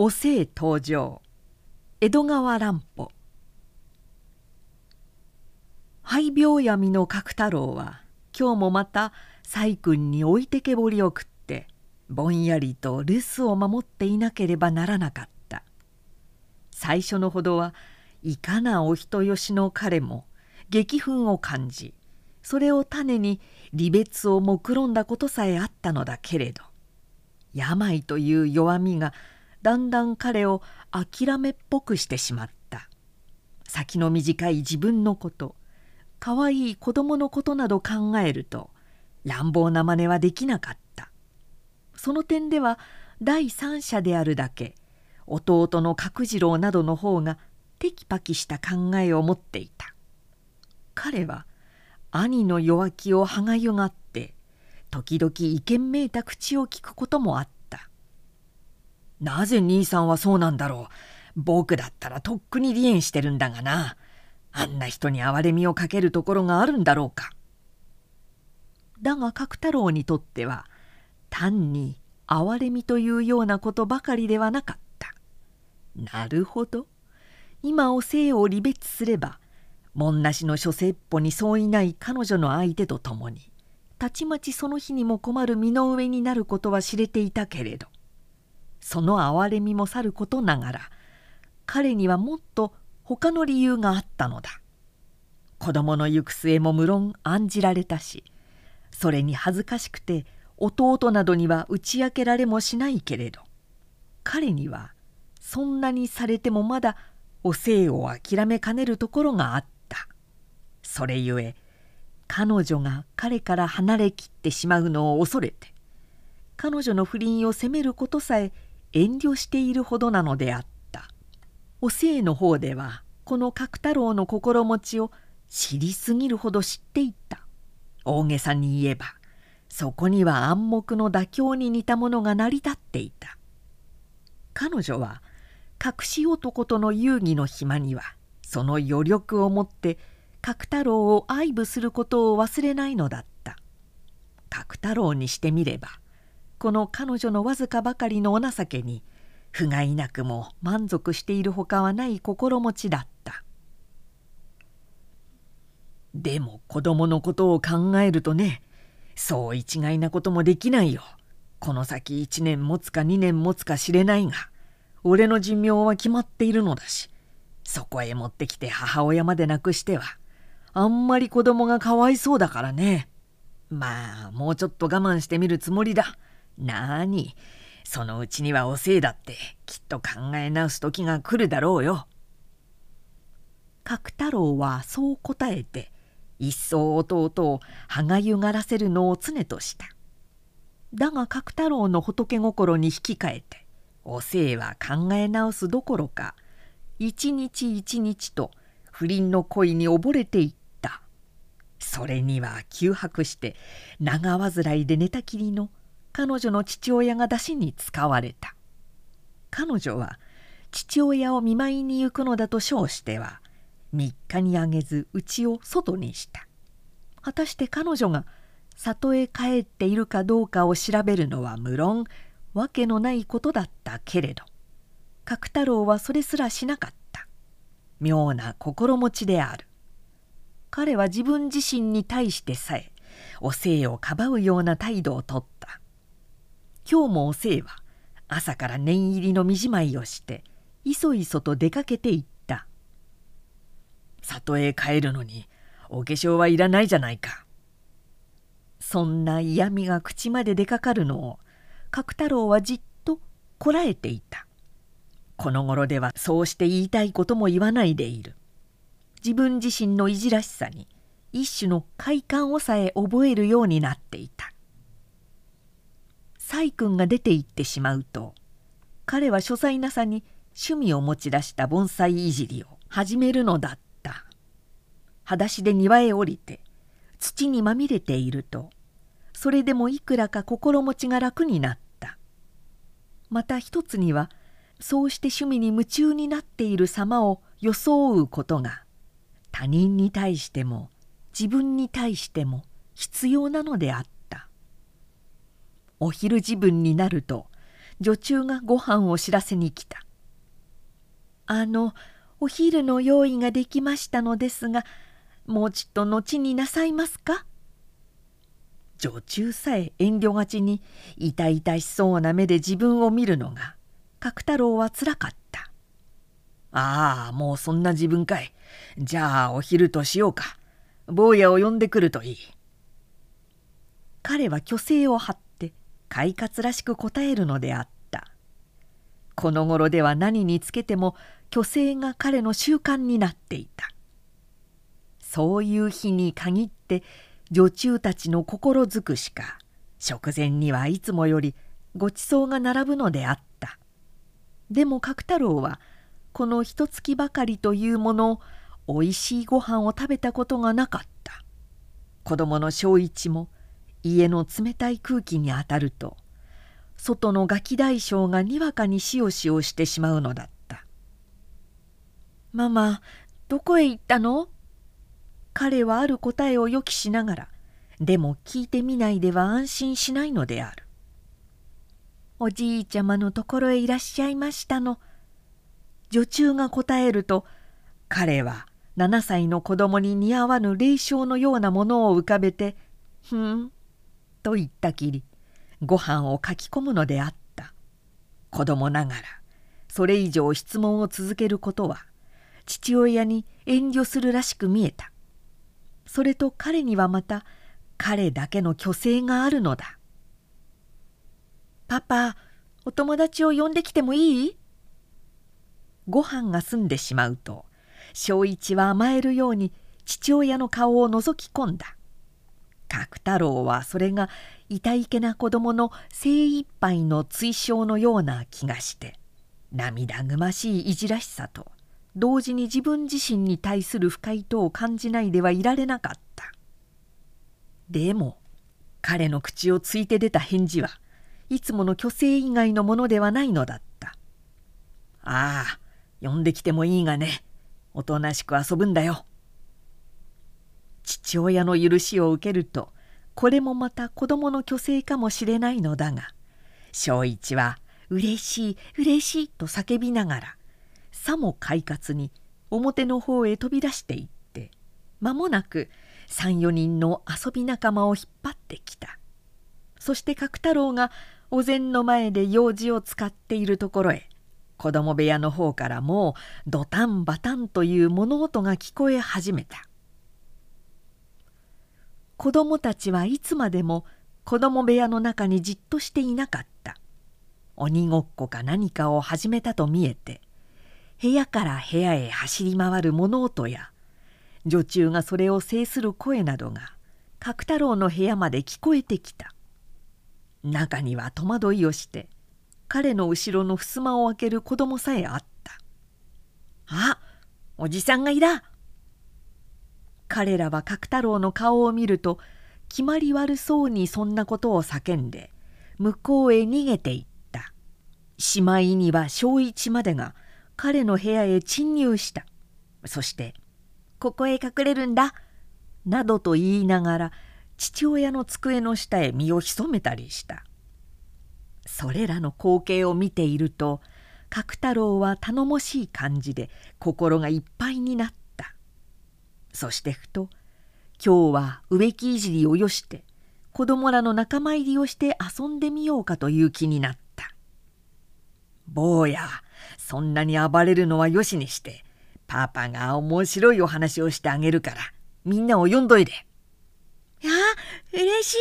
お姓登場。江戸川乱歩。肺病闇の角太郎は今日もまた細君に置いてけぼりを食ってぼんやりと留守を守っていなければならなかった。最初のほどはいかなお人よしの彼も激憤を感じそれを種に離別を目論んだことさえあったのだけれど病という弱みがだんだん彼を諦めっぽくしてしまった。先の短い自分のことかわいい子供のことなど考えると乱暴な真似はできなかった。その点では第三者であるだけ弟の角次郎などの方がテキパキした考えを持っていた。彼は兄の弱気を歯がゆがって時々意見めいた口を聞くこともあった。なぜ兄さんはそうなんだろう。僕だったらとっくに離縁してるんだがな。あんな人に憐れみをかけるところがあるんだろうか。だが角太郎にとっては単に憐れみというようなことばかりではなかった。なるほど。今お生を離別すれば門なしの諸説法に相違ない彼女の相手と共にたちまちその日にも困る身の上になることは知れていたけれど。その憐れみもさることながら彼にはもっと他の理由があったのだ。子供の行く末も無論案じられたしそれに恥ずかしくて弟などには打ち明けられもしないけれど彼にはそんなにされてもまだお生を諦めかねるところがあった。それゆえ彼女が彼から離れきってしまうのを恐れて彼女の不倫を責めることさえ遠慮しているほどなのであった。お生の方ではこの角太郎の心持ちを知りすぎるほど知っていった。大げさに言えばそこには暗黙の妥協に似たものが成り立っていた。彼女は隠し男との遊戯の暇にはその余力をもって角太郎を愛撫することを忘れないのだった。角太郎にしてみればこの彼女のわずかばかりのお情けに不甲斐なくも満足しているほかはない心持ちだった。でも子供のことを考えるとねそう一概なこともできないよ。この先1年持つか2年持つか知れないが俺の寿命は決まっているのだしそこへ持ってきて母親まで亡くしてはあんまり子供がかわいそうだからね。まあもうちょっと我慢してみるつもりだ。なに？そのうちにはおせいだってきっと考え直す時が来るだろうよ。角太郎はそう答えて一層弟を歯がゆがらせるのを常とした。だが角太郎の仏心に引き換えておせいは考え直すどころか一日一日と不倫の恋に溺れていったそれには窮迫して長患いで寝たきりの彼女の父親が出しに使われた。彼女は父親を見舞いに行くのだと称しては3日にあげず家を外にした。果たして彼女が里へ帰っているかどうかを調べるのは無論わけのないことだったけれど角太郎はそれすらしなかった。妙な心持ちである。彼は自分自身に対してさえお生をかばうような態度をとった。今日もお生は朝から念入りの身じまいをしていそいそと出かけていった。里へ帰るのにお化粧はいらないじゃないか。そんな嫌味が口まで出かかるのを角太郎はじっとこらえていた。この頃ではそうして言いたいことも言わないでいる。自分自身のいじらしさに一種の快感をさえ覚えるようになっていた。細君が出て行ってしまうと彼は書斎なさに趣味を持ち出した盆栽いじりを始めるのだった。裸足で庭へ降りて土にまみれているとそれでもいくらか心持ちが楽になった。また一つにはそうして趣味に夢中になっている様を装うことが他人に対しても自分に対しても必要なのであった。お昼自分になると女中がご飯を知らせに来た「あのお昼の用意ができましたのですがもうちっと後になさいますか?」女中さえ遠慮がちに痛々しそうな目で自分を見るのが角太郎はつらかった「ああもうそんな自分かい。じゃあお昼としようか。坊やを呼んでくるといい」彼は虚勢を張って快活らしく答えるのであった。この頃では何につけても虚勢が彼の習慣になっていた。そういう日に限って女中たちの心づくしか食前にはいつもよりごちそうが並ぶのであった。でも角太郎はこの一月ばかりというものおいしいご飯を食べたことがなかった。子供の正一も家の冷たい空気に当たると外のガキ大将がにわかにしおしおしてしまうのだった「ママどこへ行ったの?」彼はある答えを予期しながらでも聞いてみないでは安心しないのである。おじいちゃまのところへいらっしゃいましたの。女中が答えると彼は7歳の子供に似合わぬ霊障のようなものを浮かべて「ふん」と言ったきりご飯を書き込むのであった。子供ながらそれ以上質問を続けることは父親に遠慮するらしく見えた。それと彼にはまた彼だけの虚勢があるのだ「パパお友達を呼んできてもいい?」ご飯が済んでしまうと正一は甘えるように父親の顔を覗き込んだ。角太郎はそれが痛いけな子供の精一杯の追奨のような気がして涙ぐましいいじらしさと同時に自分自身に対する不快とを感じないではいられなかった。でも彼の口をついて出た返事はいつもの虚勢以外のものではないのだった「ああ呼んできてもいいがねおとなしく遊ぶんだよ」父親の許しを受けるとこれもまた子供の虚勢かもしれないのだが正一は「うれしいうれしい」と叫びながらさも快活に表の方へ飛び出していって間もなく34人の遊び仲間を引っ張ってきた。そして角太郎がお膳の前で用事を使っているところへ子供部屋の方からもうドタンバタンという物音が聞こえ始めた。子供たちはいつまでも子供部屋の中にじっとしていなかった。鬼ごっこか何かを始めたと見えて部屋から部屋へ走り回る物音や女中がそれを制する声などが角太郎の部屋まで聞こえてきた。中には戸惑いをして彼の後ろの襖を開ける子供さえあった「あおじさんがいた!」彼らは角太郎の顔を見ると決まり悪そうにそんなことを叫んで向こうへ逃げていった。しまいには正一までが「彼の部屋へ侵入した。そして「ここへ隠れるんだ」などと言いながら父親の机の下へ身を潜めたりした。それらの光景を見ていると角太郎は頼もしい感じで心がいっぱいになった。そしてふと今日は植木いじりをよして子供らの仲間入りをして遊んでみようかという気になった「坊やそんなに暴れるのはよしにしてパパが面白いお話をしてあげるからみんなを呼んどいで。いや嬉しい。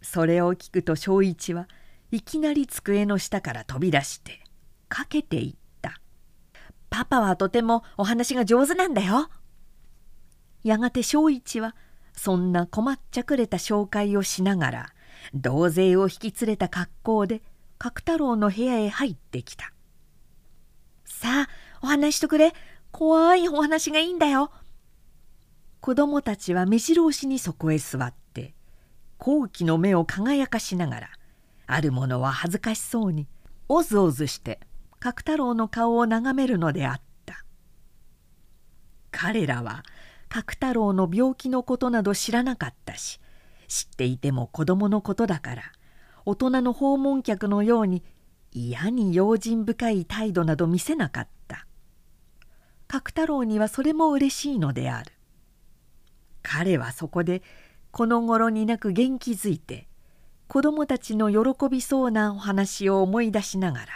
それを聞くと正一はいきなり机の下から飛び出してかけていった「パパはとてもお話が上手なんだよ」やがて正一はそんな困っちゃくれた紹介をしながら同勢を引き連れた格好で角太郎の部屋へ入ってきた。さあお話しとくれ。怖いお話がいいんだよ。子供たちは目白押しにそこへ座って好奇の目を輝かしながらある者は恥ずかしそうにおずおずして角太郎の顔を眺めるのであった。彼らは角太郎の病気のことなど知らなかったし知っていても子供のことだから大人の訪問客のように嫌に用心深い態度など見せなかった。角太郎にはそれも嬉しいのである。彼はそこでこの頃になく元気づいて子供たちの喜びそうなお話を思い出しながら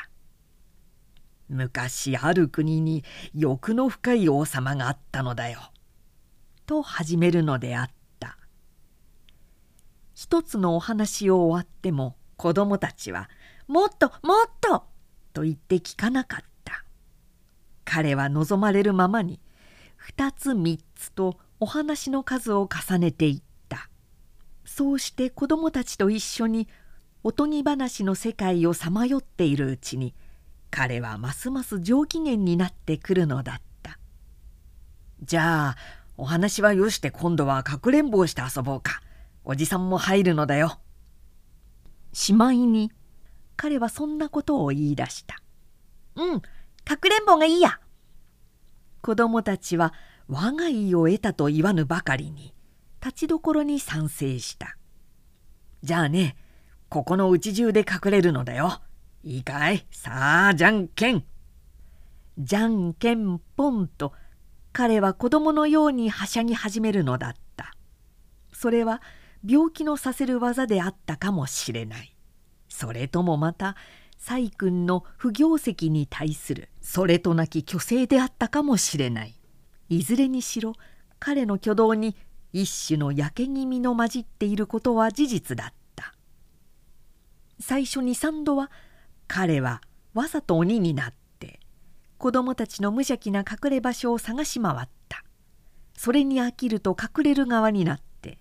「昔ある国に欲の深い王様があったのだよ」と始めるのであった。一つのお話を終わっても子供たちは「もっともっと!」と言って聞かなかった。彼は望まれるままに二つ三つとお話の数を重ねていった。そうして子供たちと一緒におとぎ話の世界をさまよっているうちに彼はますます上機嫌になってくるのだった。じゃあお話はよして今度はかくれんぼをして遊ぼうか。おじさんも入るのだよ。しまいに。彼はそんなことを言い出した。うんかくれんぼがいいや。子供たちは我が意を得たと言わぬばかりに立ちどころに賛成した。じゃあねここのうち中で隠れるのだよ。いいかい？さあじゃんけん。じゃんけんぽんと彼は子供のようにはしゃぎ始めるのだった。それは病気のさせる技であったかもしれない。それともまた細君の不業績に対するそれとなき虚勢であったかもしれない。いずれにしろ彼の挙動に一種の焼け気味の混じっていることは事実だった。最初に三度は彼はわざと鬼になって子供たちの無邪気な隠れ場所を探し回った。それに飽きると隠れる側になって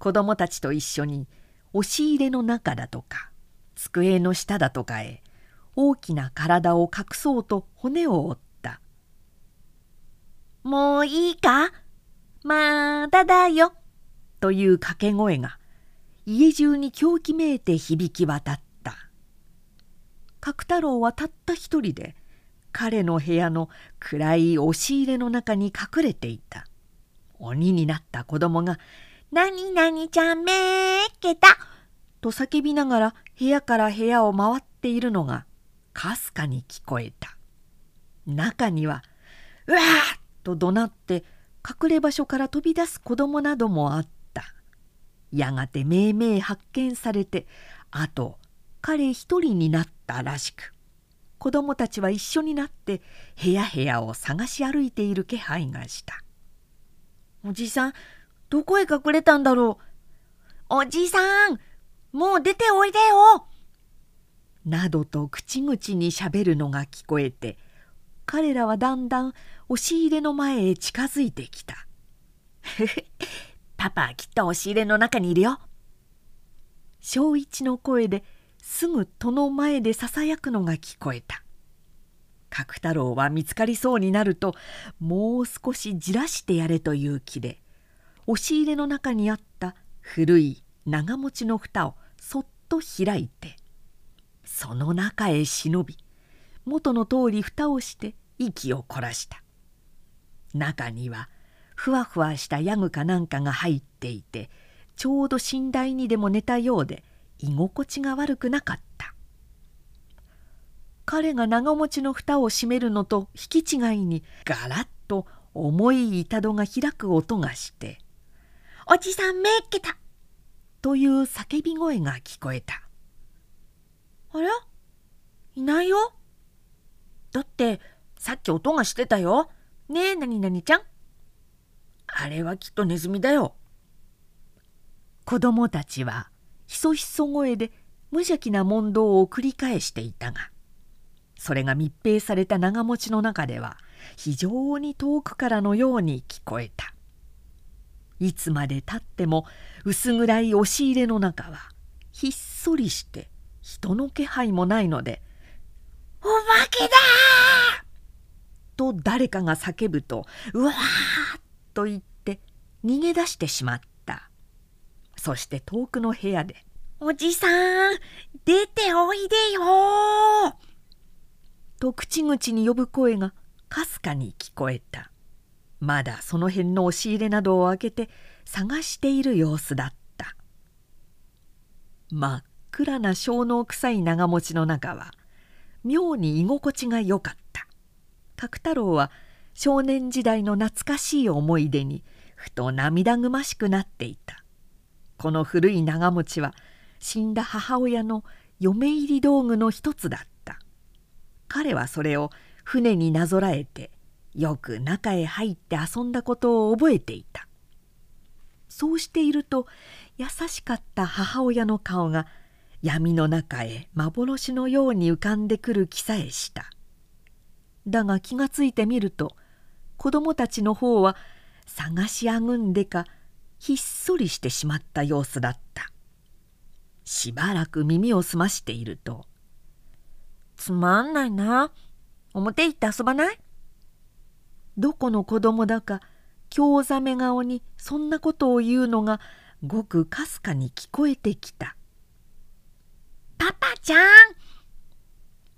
子供たちと一緒に押し入れの中だとか机の下だとかへ大きな体を隠そうと骨を折った「もういいか？まだだよ」という掛け声が家中に狂気めいて響き渡った。角太郎はたった一人で彼の部屋の暗い押し入れの中に隠れていた。鬼になった子供が「なになにちゃんめーけた」と叫びながら部屋から部屋を回っているのがかすかに聞こえた。中には「うわっ!」と怒鳴って隠れ場所から飛び出す子供などもあった。やがてめいめい発見されてあと彼一人になったらしく。子供たちは一緒になって部屋部屋を探し歩いている気配がした。おじさんどこへ隠れたんだろう？おじさんもう出ておいでよ！などと口々にしゃべるのが聞こえて彼らはだんだん押し入れの前へ近づいてきた「パパきっと押し入れの中にいるよ」正一の声ですぐ戸の前でささやくのが聞こえた。角太郎は見つかりそうになるともう少しじらしてやれという気で押し入れの中にあった古い長持ちの蓋をそっと開いてその中へ忍び元の通り蓋をして息を凝らした。中にはふわふわしたヤグかなんかが入っていてちょうど寝台にでも寝たようで居心地が悪くなかった。彼が長持ちの蓋を閉めるのと引き違いにガラッと重い板戸が開く音がして「おじさんめっけた!」という叫び声が聞こえた「あらいないよだってさっき音がしてたよ。ねえなになにちゃん。あれはきっとネズミだよ。子供たちはひそひそ声で無邪気な問答を繰り返していたがそれが密閉された長持ちの中では非常に遠くからのように聞こえたいつまでたっても薄暗い押し入れの中はひっそりして人の気配もないので「お化けだ!」と誰かが叫ぶと「うわー!」と言って逃げ出してしまったそして遠くの部屋で「おじさん出ておいでよ!」と口々に呼ぶ声がかすかに聞こえた。まだその辺の押し入れなどを開けて探している様子だった。真っ暗な小脳臭い長持ちの中は妙に居心地がよかった。角太郎は少年時代の懐かしい思い出にふと涙ぐましくなっていたこの古い長持ちは死んだ母親の嫁入り道具の一つだった。彼はそれを船になぞらえてよく中へ入って遊んだことを覚えていた。そうしていると優しかった母親の顔が闇の中へ幻のように浮かんでくる気さえした。だが気がついてみると子供たちの方は探しあぐんでかひっそりしてしまった様子だったしばらく耳を澄ましていると「つまんないな表行って遊ばない?」どこの子供だか興ざめ顔にそんなことを言うのがごくかすかに聞こえてきた「パパちゃん!」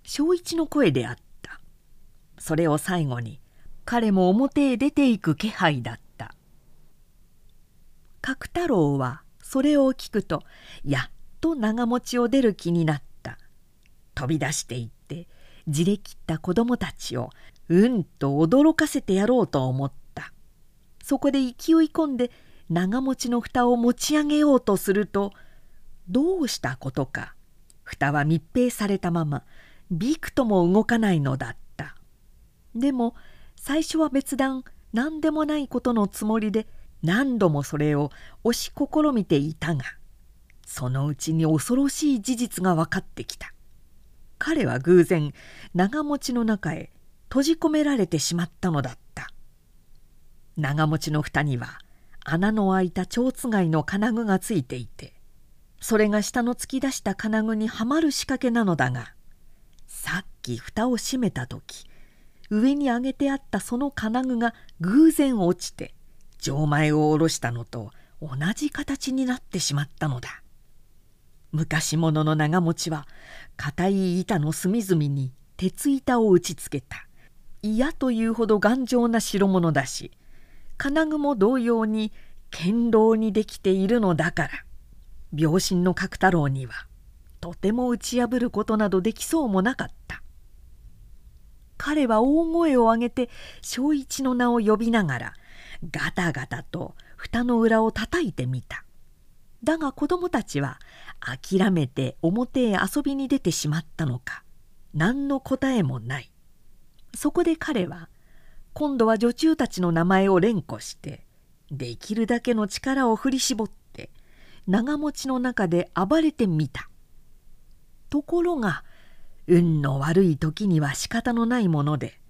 正一の声であったそれを最後に彼も表へ出ていく気配だった角太郎はそれを聞くとやっと長持ちを出る気になった。飛び出していってじれ切った子供たちをうんと驚かせてやろうと思った。そこで勢い込んで長持ちの蓋を持ち上げようとするとどうしたことか蓋は密閉されたままびくとも動かないのだった。でも最初は別段何でもないことのつもりで何度もそれを押し試みていたがそのうちに恐ろしい事実が分かってきた。彼は偶然長持ちの中へ閉じ込められてしまったのだった。長持ちの蓋には穴の開いた蝶つがいの金具がついていてそれが下の突き出した金具にはまる仕掛けなのだがさっき蓋を閉めた時上に上げてあったその金具が偶然落ちて錠前を下ろしたのと同じ形になってしまったのだ。昔物の長持ちは硬い板の隅々に鉄板を打ちつけた。嫌というほど頑丈な代物だし金具も同様に堅牢にできているのだから。病身の角太郎にはとても打ち破ることなどできそうもなかった。彼は大声を上げて正一の名を呼びながらガタガタと蓋の裏を叩いてみた。だが子供たちは諦めて表へ遊びに出てしまったのか。何の答えもない。そこで彼は今度は女中たちの名前を連呼してできるだけの力を振り絞って長持ちの中で暴れてみた。ところが運の悪い時には仕方のないもので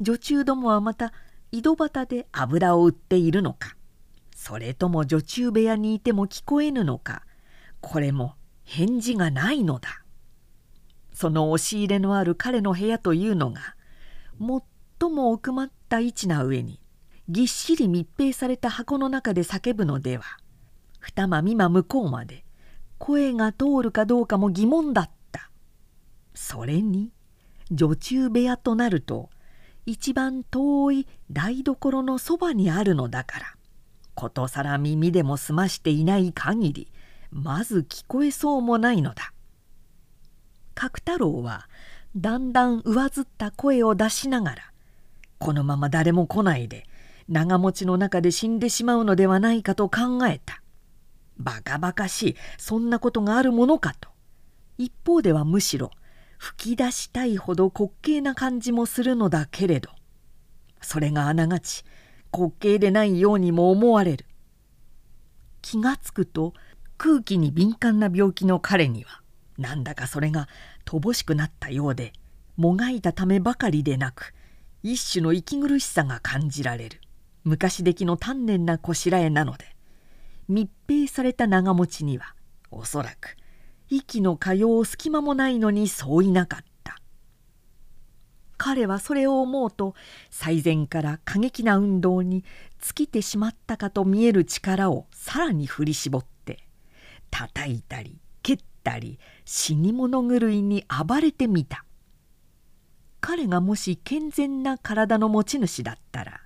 女中どもはまた井戸端で油を売っているのか。それとも女中部屋にいても聞こえぬのか。これも返事がないのだ。その押し入れのある彼の部屋というのが最も奥まった位置な上にぎっしり密閉された箱の中で叫ぶのでは。二間三間向こうまで声が通るかどうかも疑問だった。それに女中部屋となると一番遠い台所のそばにあるのだから。ことさら耳でも澄ましていない限りまず聞こえそうもないのだ。角太郎はだんだん上ずった声を出しながらこのまま誰も来ないで長持ちの中で死んでしまうのではないかと考えた。バカバカしいそんなことがあるものかと。一方ではむしろ吹き出したいほど滑稽な感じもするのだけれどそれがあながち滑稽でないようにも思われる。気がつくと空気に敏感な病気の彼にはなんだかそれが乏しくなったようでもがいたためばかりでなく一種の息苦しさが感じられる。昔出来の丹念なこしらえなので密閉された長持ちにはおそらく息の通う隙間もないのにそういなかった。彼はそれを思うと最前から過激な運動に尽きてしまったかと見える力をさらに振り絞って叩いたり蹴ったり死に物狂いに暴れてみた。彼がもし健全な体の持ち主だったら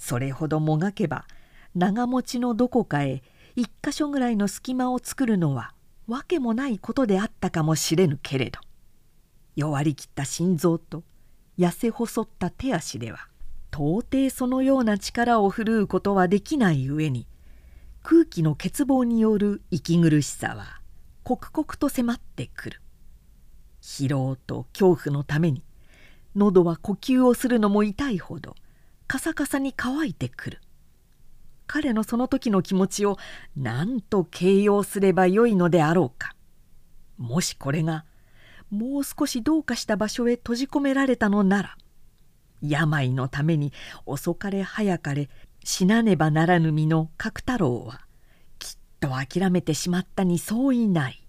それほどもがけば長持ちのどこかへ一箇所ぐらいの隙間を作るのはわけもないことであったかもしれぬけれど弱りきった心臓と痩せ細った手足では到底そのような力を振るうことはできない上に空気の欠乏による息苦しさは刻々と迫ってくる。疲労と恐怖のために喉は呼吸をするのも痛いほどカサカサに乾いてくる。彼のその時の気持ちを何と形容すればよいのであろうかもしこれがもう少しどうかした場所へ閉じ込められたのなら病のために遅かれ早かれ死なねばならぬ身の角太郎はきっと諦めてしまったに相違ない。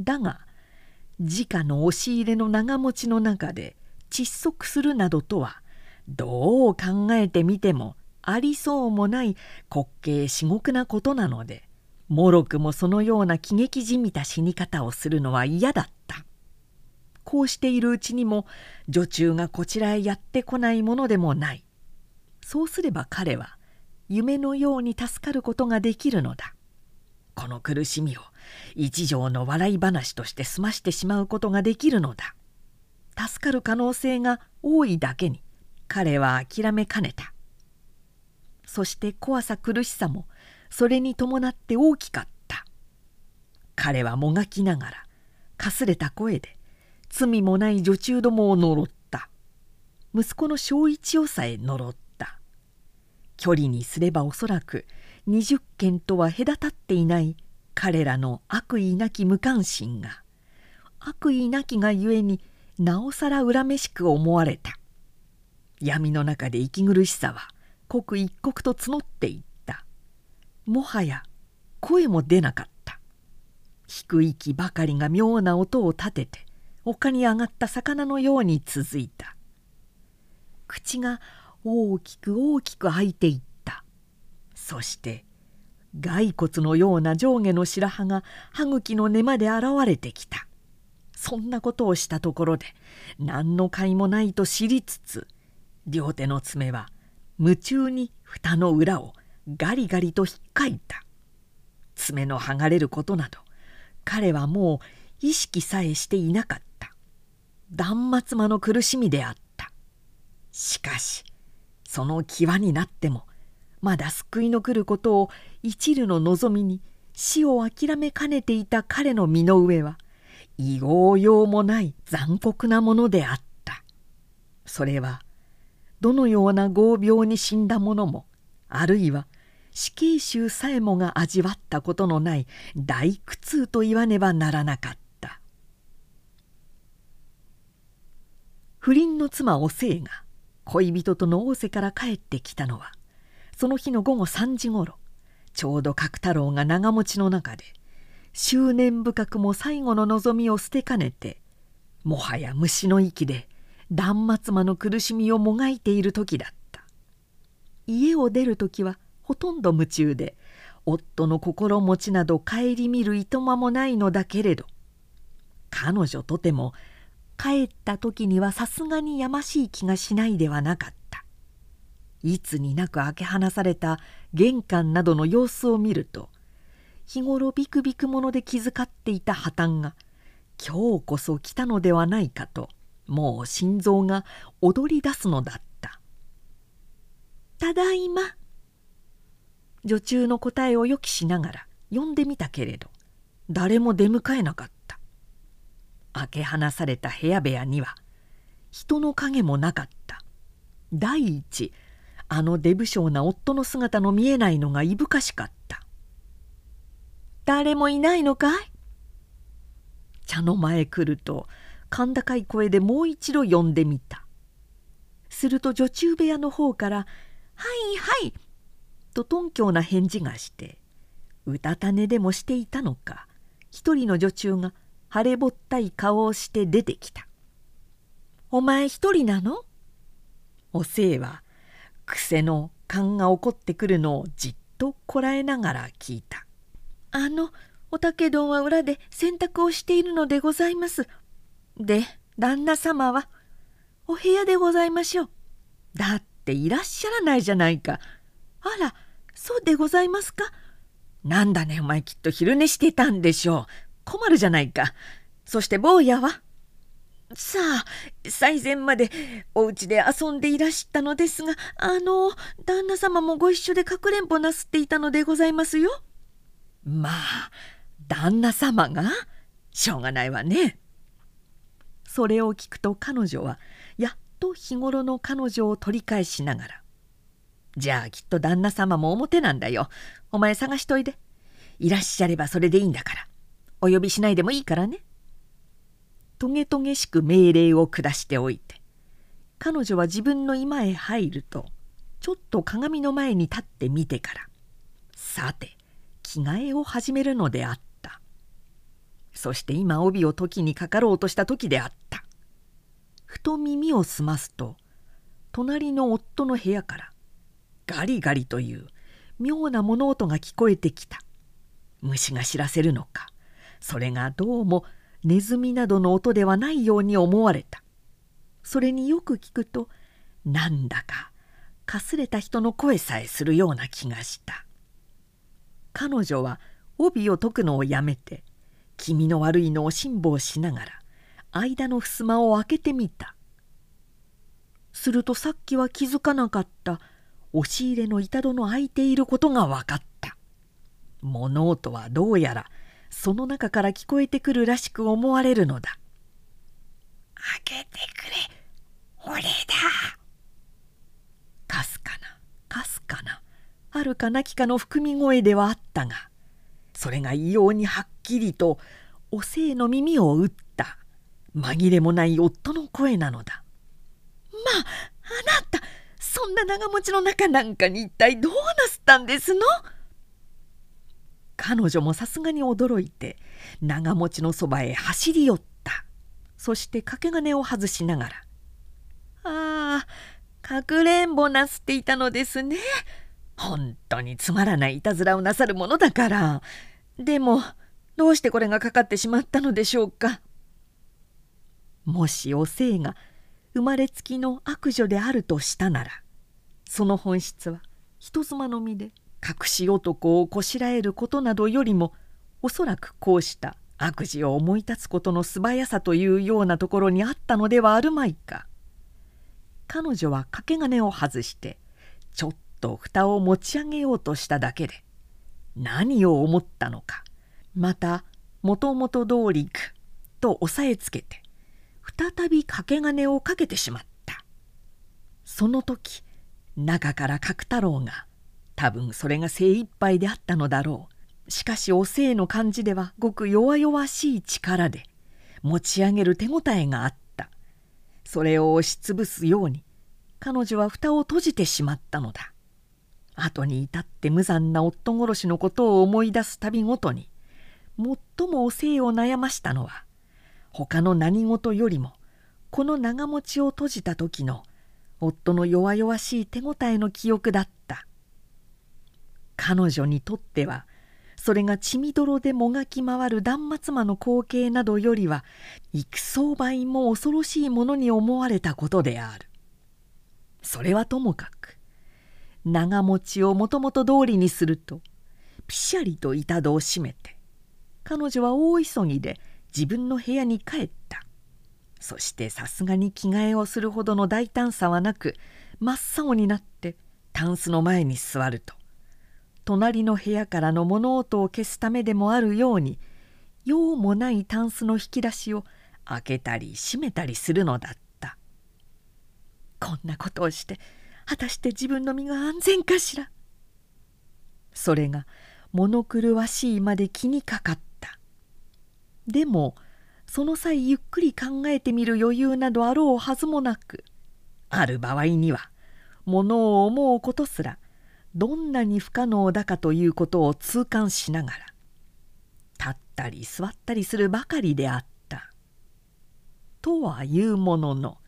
だが直の押し入れの長持ちの中で窒息するなどとはどう考えてみてもありそうもない滑稽至極なことなのでもろくもそのような喜劇じみた死に方をするのは嫌だった。こうしているうちにも女中がこちらへやってこないものでもない。そうすれば彼は夢のように助かることができるのだ。この苦しみを一条の笑い話として済ましてしまうことができるのだ。助かる可能性が多いだけに彼は諦めかねた。そして怖さ苦しさもそれに伴って大きかった。彼はもがきながらかすれた声で罪もない女中どもを呪った。息子の正一をさえ呪った。距離にすればおそらく20件とは隔たっていない彼らの悪意なき無関心が悪意なきがゆえになおさら恨めしく思われた。闇の中で息苦しさは刻一刻と募っていった。もはや声も出なかった。低い息ばかりが妙な音を立てて丘に上がった魚のように続いた。口が大きく大きく開いていった。そして骸骨のような上下の白羽が歯茎の根まで現れてきた。そんなことをしたところで何の甲斐もないと知りつつ両手の爪は夢中に蓋の裏をガリガリと引っかいた。爪の剥がれることなど彼はもう意識さえしていなかった。断末魔の苦しみであった。しかしその際になってもまだ救いの来ることを一縷の望みに死を諦めかねていた彼の身の上は異合用もない残酷なものであった。それはどのような合病に死んだ者もあるいは死刑囚さえもが味わったことのない大苦痛と言わねばならなかった。不倫の妻おせいが恋人との仰せから帰ってきたのはその日の午後3時ごろちょうど角太郎が長持ちの中で執念深くも最後の望みを捨てかねてもはや虫の息で断末魔の苦しみをもがいている時だった。家を出る時はほとんど夢中で夫の心持ちなど顧みるいとまもないのだけれど彼女とても帰った時にはさすがにやましい気がしないではなかった。いつになく開け放された玄関などの様子を見ると日頃ビクビクもので気遣っていた破綻が今日こそ来たのではないかともう心臓が踊り出すのだった「ただいま」女中の答えを予期しながら呼んでみたけれど誰も出迎えなかった。開け放された部屋部屋には人の影もなかった。第一あの出不精な夫の姿の見えないのがいぶかしかった。誰もいないのかい？茶の前来ると甲高い声でもう一度呼んでみた。すると女中部屋の方から「はいはい」と頓強な返事がしてうたた寝でもしていたのか一人の女中が「腫れぼったい顔をして出てきた「お前一人なの?」おせいは癖の勘が起こってくるのをじっとこらえながら聞いた「あのおたけどんは裏で洗濯をしているのでございます」で旦那様はお部屋でございましょう。だっていらっしゃらないじゃないか。あらそうでございますか。なんだねお前きっと昼寝してたんでしょう。困るじゃないか。そして坊やはさあ最前までお家で遊んでいらしたのですがあの旦那様もご一緒でかくれんぼなすっていたのでございますよ。まあ旦那様が？しょうがないわね。それを聞くと彼女はやっと日頃の彼女を取り返しながら「じゃあきっと旦那様も表なんだよ。お前探しといで。いらっしゃればそれでいいんだから。お呼びしないでもいいからね」とげとげしく命令を下しておいて彼女は自分の居間へ入るとちょっと鏡の前に立ってみてからさて着替えを始めるのであった。そして今帯を時にかかろうとした時であった。ふと耳を澄ますと隣の夫の部屋からガリガリという妙な物音が聞こえてきた。虫が知らせるのか。それがどうもネズミなどの音ではないように思われた。それによく聞くとなんだかかすれた人の声さえするような気がした。彼女は帯を解くのをやめて気味の悪いのを辛抱しながら間の襖を開けてみた。するとさっきは気づかなかった押し入れの板戸の開いていることが分かった。物音はどうやらその中から聞こえてくるらしく思われるのだ。開けてくれ俺だ。かすかなかすかなあるかなきかの含み声ではあったがそれが異様にはっきりとおせいの耳を打った紛れもない夫の声なのだ。まああなたそんな長持ちの中なんかに一体どうなすったんですの？彼女もさすがに驚いて長持ちのそばへ走り寄った。そして掛け金を外しながら「ああかくれんぼなすっていたのですね。本当につまらないいたずらをなさるものだから。でもどうしてこれがかかってしまったのでしょうか。もしおいが生まれつきの悪女であるとしたならその本質は人妻の身で隠し男をこしらえることなどよりもおそらくこうした悪事を思い立つことの素早さというようなところにあったのではあるまいか。彼女は掛け金を外してちょっと蓋を持ち上げようとしただけで何を思ったのかまたもともと通りくと押さえつけて再び掛け金をかけてしまった。その時中から角太郎が多分それが精一杯であったのだろう。しかしおせいの感じではごく弱々しい力で持ち上げる手応えがあった。それを押しつぶすように彼女は蓋を閉じてしまったのだ。後に至って無残な夫殺しのことを思い出すたびごとに最もおせいを悩ましたのは他の何事よりもこの長持ちを閉じた時の夫の弱々しい手応えの記憶だった。彼女にとってはそれが血みどろでもがき回る断末魔の光景などよりは幾層倍も恐ろしいものに思われたことである。それはともかく長持ちをもともと通りにするとぴしゃりと板戸を閉めて彼女は大急ぎで自分の部屋に帰った。そしてさすがに着替えをするほどの大胆さはなく真っ青になってタンスの前に座ると隣の部屋からの物音を消すためでもあるように用もないタンスの引き出しを開けたり閉めたりするのだった。こんなことをして果たして自分の身が安全かしら？それが物狂わしいまで気にかかったでもその際ゆっくり考えてみる余裕などあろうはずもなくある場合には物を思うことすらどんなに不可能だかということを痛感しながら立ったり座ったりするばかりであった。とはいうものの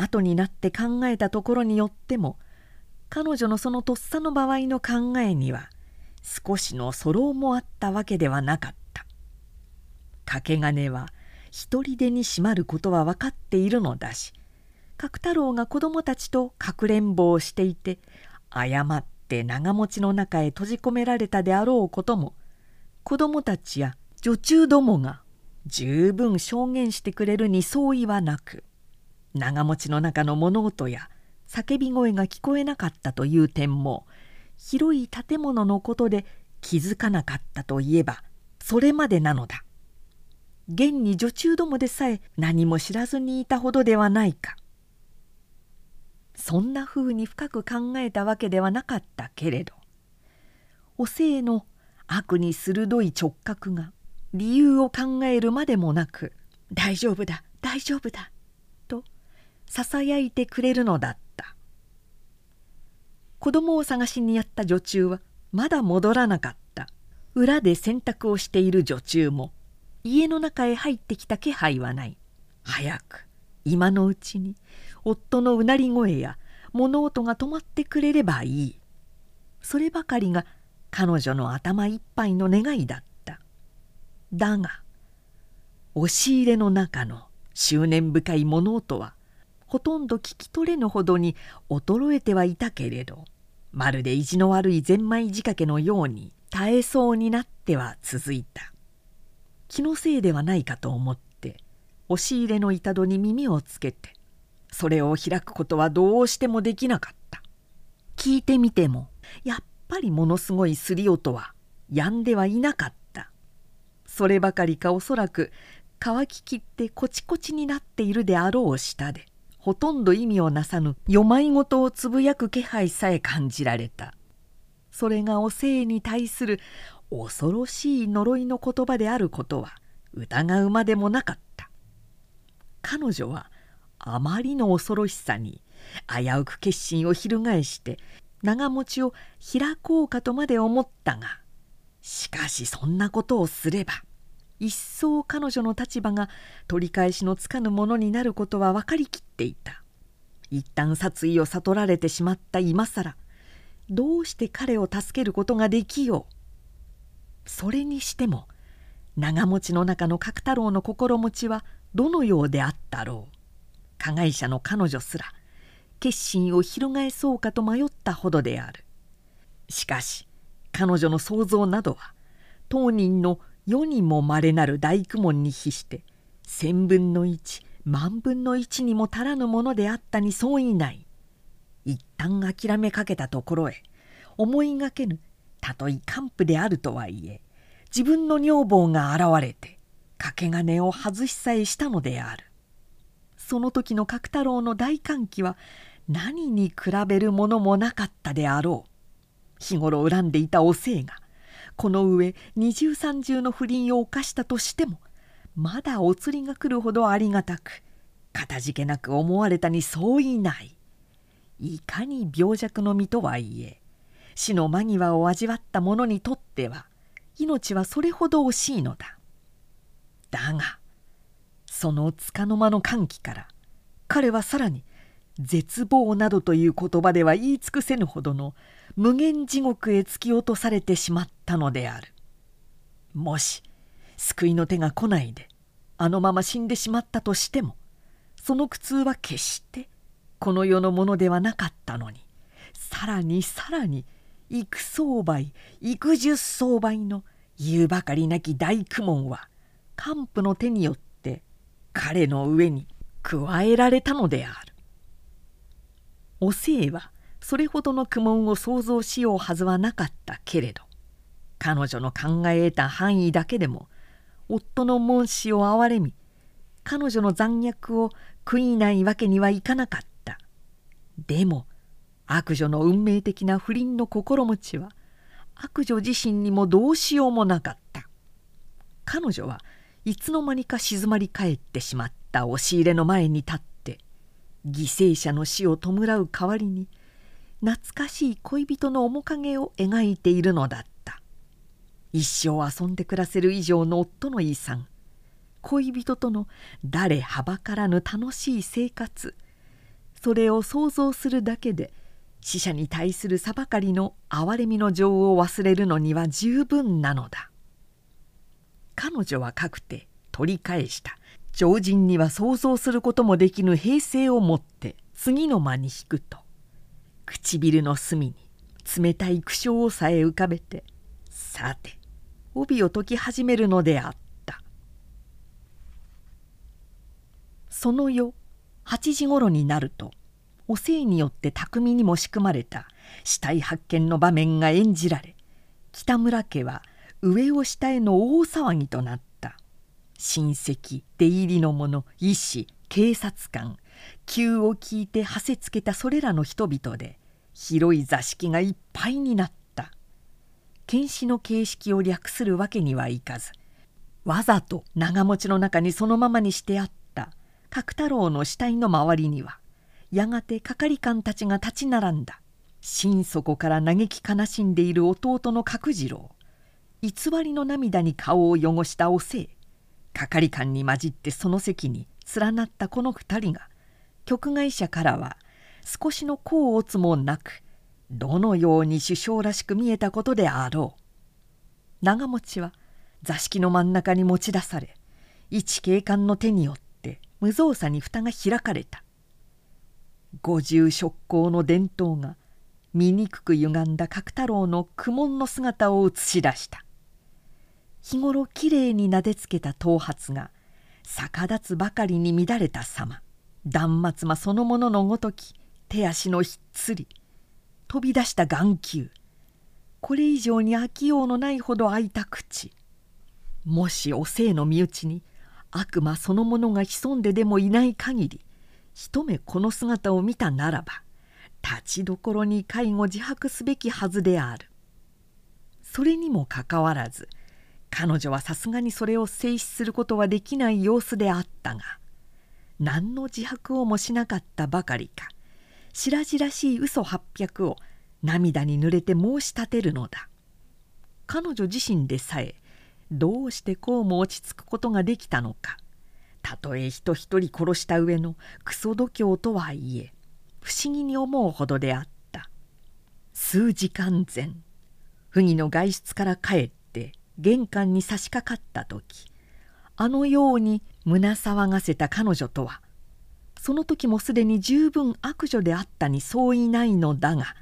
後になって考えたところによっても彼女のそのとっさの場合の考えには少しのそろもあったわけではなかった。掛け金は一人でに閉まることは分かっているのだし角太郎が子供たちとかくれんぼをしていて誤ってって長持ちの中へ閉じ込められたであろうことも子供たちや女中どもが十分証言してくれるに相違はなく長持ちの中の物音や叫び声が聞こえなかったという点も広い建物のことで気づかなかったといえばそれまでなのだ。現に女中どもでさえ何も知らずにいたほどではないか。そんなふうに深く考えたわけではなかったけれどお性の悪に鋭い直角が理由を考えるまでもなく「大丈夫だ大丈夫だ」ささやいてくれるのだった。子供を探しにやった女中はまだ戻らなかった。裏で洗濯をしている女中も家の中へ入ってきた気配はない。早く今のうちに夫のうなり声や物音が止まってくれればいい。そればかりが彼女の頭いっぱいの願いだった。だが押し入れの中の執念深い物音はほとんど聞き取れぬほどに衰えてはいたけれどまるで意地の悪いゼンマイ仕掛けのように耐えそうになっては続いた。気のせいではないかと思って押し入れの板戸に耳をつけてそれを開くことはどうしてもできなかった。聞いてみてもやっぱりものすごいすり音は止んではいなかった。そればかりかおそらく乾ききってコチコチになっているであろう舌でほとんど意味をなさぬよまいごとをつぶやく気配さえ感じられた。それがお性に対する恐ろしい呪いの言葉であることは疑うまでもなかった。彼女はあまりの恐ろしさに危うく決心を翻して長持ちを開こうかとまで思ったがしかしそんなことをすれば一層彼女の立場が取り返しのつかぬものになることは分かりきっていた。一旦殺意を悟られてしまった今更どうして彼を助けることができよう。それにしても長持ちの中の角太郎の心持ちはどのようであったろう。加害者の彼女すら決心を翻そうかと迷ったほどである。しかし彼女の想像などは当人の世にもまれなる大工門に比して千分の一万分の一にも足らぬものであったに相違ない。一旦諦めかけたところへ思いがけぬたとえ幹部であるとはいえ自分の女房が現れて掛け金を外しさえしたのである。その時の角太郎の大歓喜は何に比べるものもなかったであろう。日頃恨んでいたお姓がこの上二重三重の不倫を犯したとしてもまだお釣りが来るほどありがたくかたじけなく思われたに相違ない。いかに病弱の身とはいえ死の間際を味わった者にとっては命はそれほど惜しいのだ。だがそのつかの間の歓喜から彼はさらに絶望などという言葉では言い尽くせぬほどの無限地獄へ突き落とされてしまったのである。もし救いの手が来ないであのまま死んでしまったとしてもその苦痛は決してこの世のものではなかったのにさらにさらに幾相倍幾十相倍の言うばかりなき大苦門は幹部の手によって彼の上に加えられたのである。お姓はそれほどの苦悶を想像しようはずはなかったけれど彼女の考え得た範囲だけでも夫の紋子を憐れみ彼女の残虐を悔いないわけにはいかなかった。でも悪女の運命的な不倫の心持ちは悪女自身にもどうしようもなかった。彼女はいつの間にか静まり返ってしまった押し入れの前に立って犠牲者の死を弔う代わりに懐かしい恋人の面影を描いているのだった。一生遊んで暮らせる以上の夫の遺産。恋人との誰はばからぬ楽しい生活。それを想像するだけで死者に対する裁かりの憐れみの情を忘れるのには十分なのだ。彼女はかくて取り返した。常人には想像することもできぬ平静をもって次の間に引くと。唇の隅に冷たい苦笑をさえ浮かべてさて帯を解き始めるのであった。その夜8時ごろになるとお姓によって巧みにも仕組まれた死体発見の場面が演じられ北村家は上を下への大騒ぎとなった。親戚出入りの者医師警察官急を聞いてはせつけたそれらの人々で広い座敷がいっぱいになった。検視の形式を略するわけにはいかずわざと長持ちの中にそのままにしてあった。角太郎の死体の周りにはやがて係官たちが立ち並んだ。心底から嘆き悲しんでいる弟の角次郎。偽りの涙に顔を汚したおせい。係官に混じってその席に連なったこの二人が局外者からは少しの功を打つもなくどのように首相らしく見えたことであろう。長持ちは座敷の真ん中に持ち出され一警官の手によって無造作に蓋が開かれた。五重職工の伝統が醜く歪んだ角太郎の苦悶の姿を映し出した。日頃きれいになでつけた頭髪が逆立つばかりに乱れた様。断末魔そのもののごとき手足のひっつり飛び出した眼球。これ以上に飽きようのないほど開いた口。もしお姓の身内に悪魔そのものが潜んででもいない限り一目この姿を見たならば立ちどころに介護自白すべきはずである。それにもかかわらず彼女はさすがにそれを制止することはできない様子であったが何の自白をもしなかったばかりか白々しい嘘八百を涙に濡れて申し立てるのだ。彼女自身でさえどうしてこうも落ち着くことができたのか。たとえ人一人殺した上のクソ度胸とはいえ不思議に思うほどであった。数時間前不義の外出から帰って玄関に差し掛かった時あのように胸騒がせた彼女とはその時もすでに十分悪女であったに相違ないのだが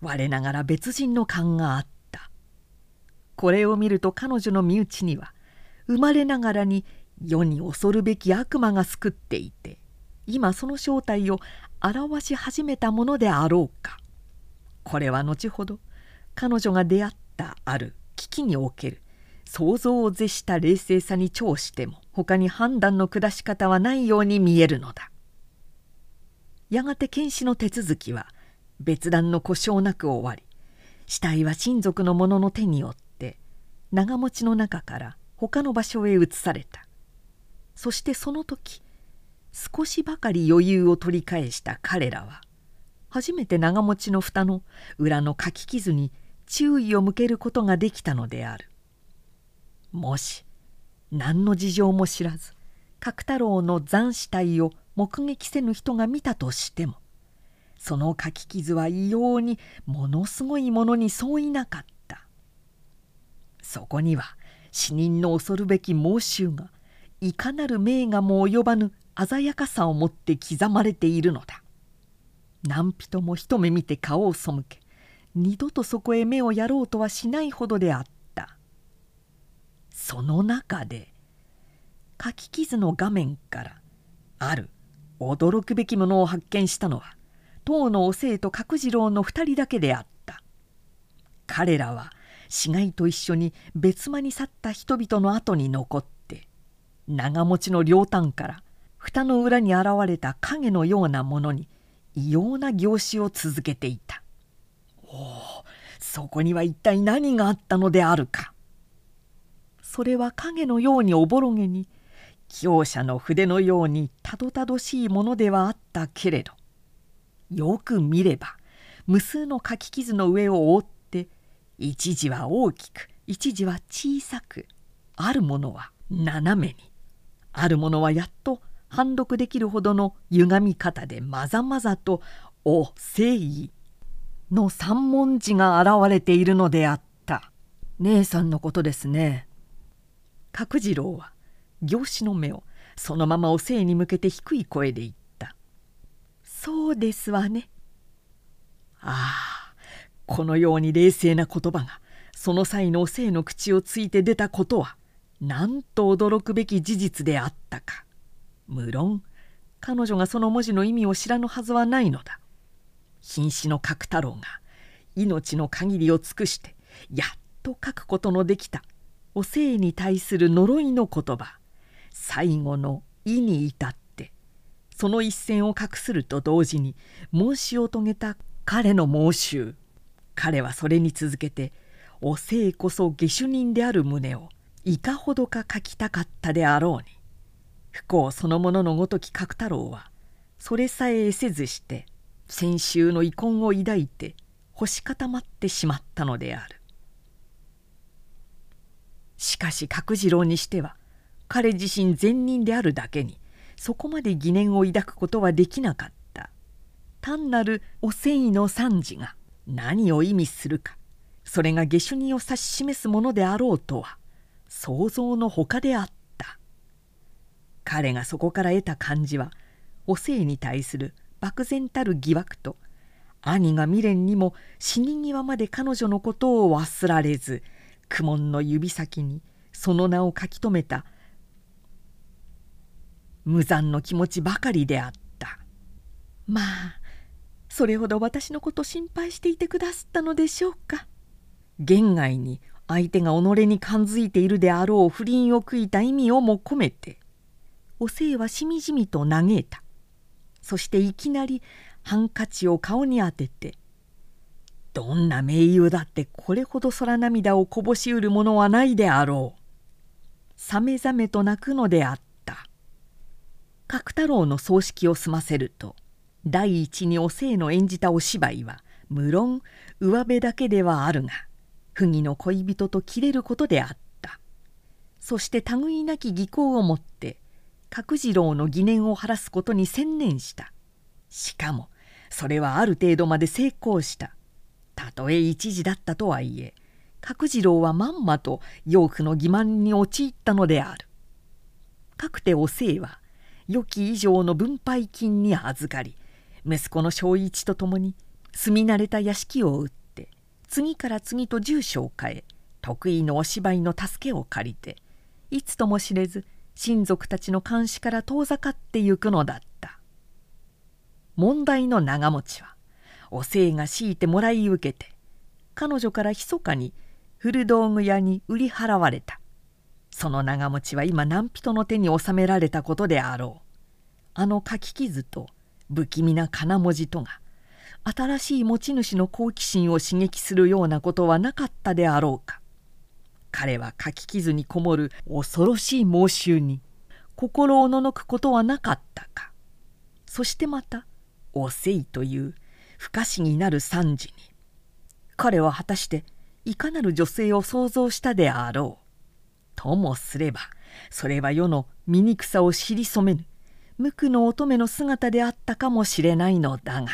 我ながら別人の勘があった。これを見ると彼女の身内には生まれながらに世に恐るべき悪魔が救っていて今その正体を表し始めたものであろうか。これは後ほど彼女が出会ったある危機における。想像を絶した冷静さに調しても他に判断の下し方はないように見えるのだ。やがて検視の手続きは別段の故障なく終わり死体は親族の者の手によって長持ちの中から他の場所へ移された。そしてその時少しばかり余裕を取り返した彼らは初めて長持ちの蓋の裏の書き傷に注意を向けることができたのである。もし何の事情も知らず角太郎の残死体を目撃せぬ人が見たとしてもその書き傷は異様にものすごいものに相違なかった。そこには死人の恐るべき猛襲がいかなる名画も及ばぬ鮮やかさを持って刻まれているのだ。何人も一目見て顔を背け二度とそこへ目をやろうとはしないほどであった。その中で書き傷の画面からある驚くべきものを発見したのは当のお生と角次郎の2人だけであった。彼らは死骸と一緒に別間に去った人々の後に残って長持ちの両端から蓋の裏に現れた影のようなものに異様な凝視を続けていた。おおそこには一体何があったのであるか。それは影のようにおぼろげに強者の筆のようにたどたどしいものではあったけれどよく見れば無数の書き傷の上を覆って一時は大きく一時は小さくあるものは斜めにあるものはやっと判読できるほどの歪み方でまざまざと「お誠意」の三文字が現れているのであった。姉さんのことですね。角次郎は業師の目をそのままおせいに向けて低い声で言った「そうですわね」ああこのように冷静な言葉がその際のおせいの口をついて出たことはなんと驚くべき事実であったか。無論彼女がその文字の意味を知らぬはずはないのだ。瀕死の角太郎が命の限りを尽くしてやっと書くことのできたお生に対する呪いの言葉最後の「意」に至ってその一線を画すると同時に申しを遂げた彼の申集彼はそれに続けてお生こそ下手人である旨をいかほどか書きたかったであろうに不幸そのもののごとき角太郎はそれさえ得せずして先週の遺恨を抱いて干し固まってしまったのである。しかし角次郎にしては彼自身善人であるだけにそこまで疑念を抱くことはできなかった。単なるお繊維の惨事が何を意味するかそれが下手人を指し示すものであろうとは想像のほかであった。彼がそこから得た感じはお生に対する漠然たる疑惑と兄が未練にも死に際まで彼女のことを忘られず苦悶の指先にその名を書き留めた無残の気持ちばかりであった。まあそれほど私のこと心配していてくだすったのでしょうか。言外に相手が己に感づいているであろう不倫を悔いた意味をも込めておせいはしみじみと嘆いたそしていきなりハンカチを顔に当てて「どんな名優だってこれほど空涙をこぼしうるものはないであろう」さめざめと泣くのであった。角太郎の葬式を済ませると第一におせいの演じたお芝居は無論上辺だけではあるが不義の恋人と切れることであった。そして類なき技巧をもって角次郎の疑念を晴らすことに専念した。しかもそれはある程度まで成功した。たとえ一時だったとはいえ角次郎はまんまと養父の欺瞞に陥ったのである。かくておいは良き以上の分配金に預かり息子の正一と共に住み慣れた屋敷を売って次から次と住所を変え得意のお芝居の助けを借りていつとも知れず親族たちの監視から遠ざかってゆくのだった。問題の長持ちはおいが強いてもらい受けて彼女から密かに古道具屋に売り払われた。その長持ちは今何人の手に収められたことであろう。あの書き傷と不気味な金文字とが新しい持ち主の好奇心を刺激するようなことはなかったであろうか。彼は書き傷にこもる恐ろしい猛襲に心おののくことはなかったかそしてまた「おせい」という不可思議なる惨事に彼は果たしていかなる女性を想像したであろうともすればそれは世の醜さを知りそめぬ無垢の乙女の姿であったかもしれないのだが。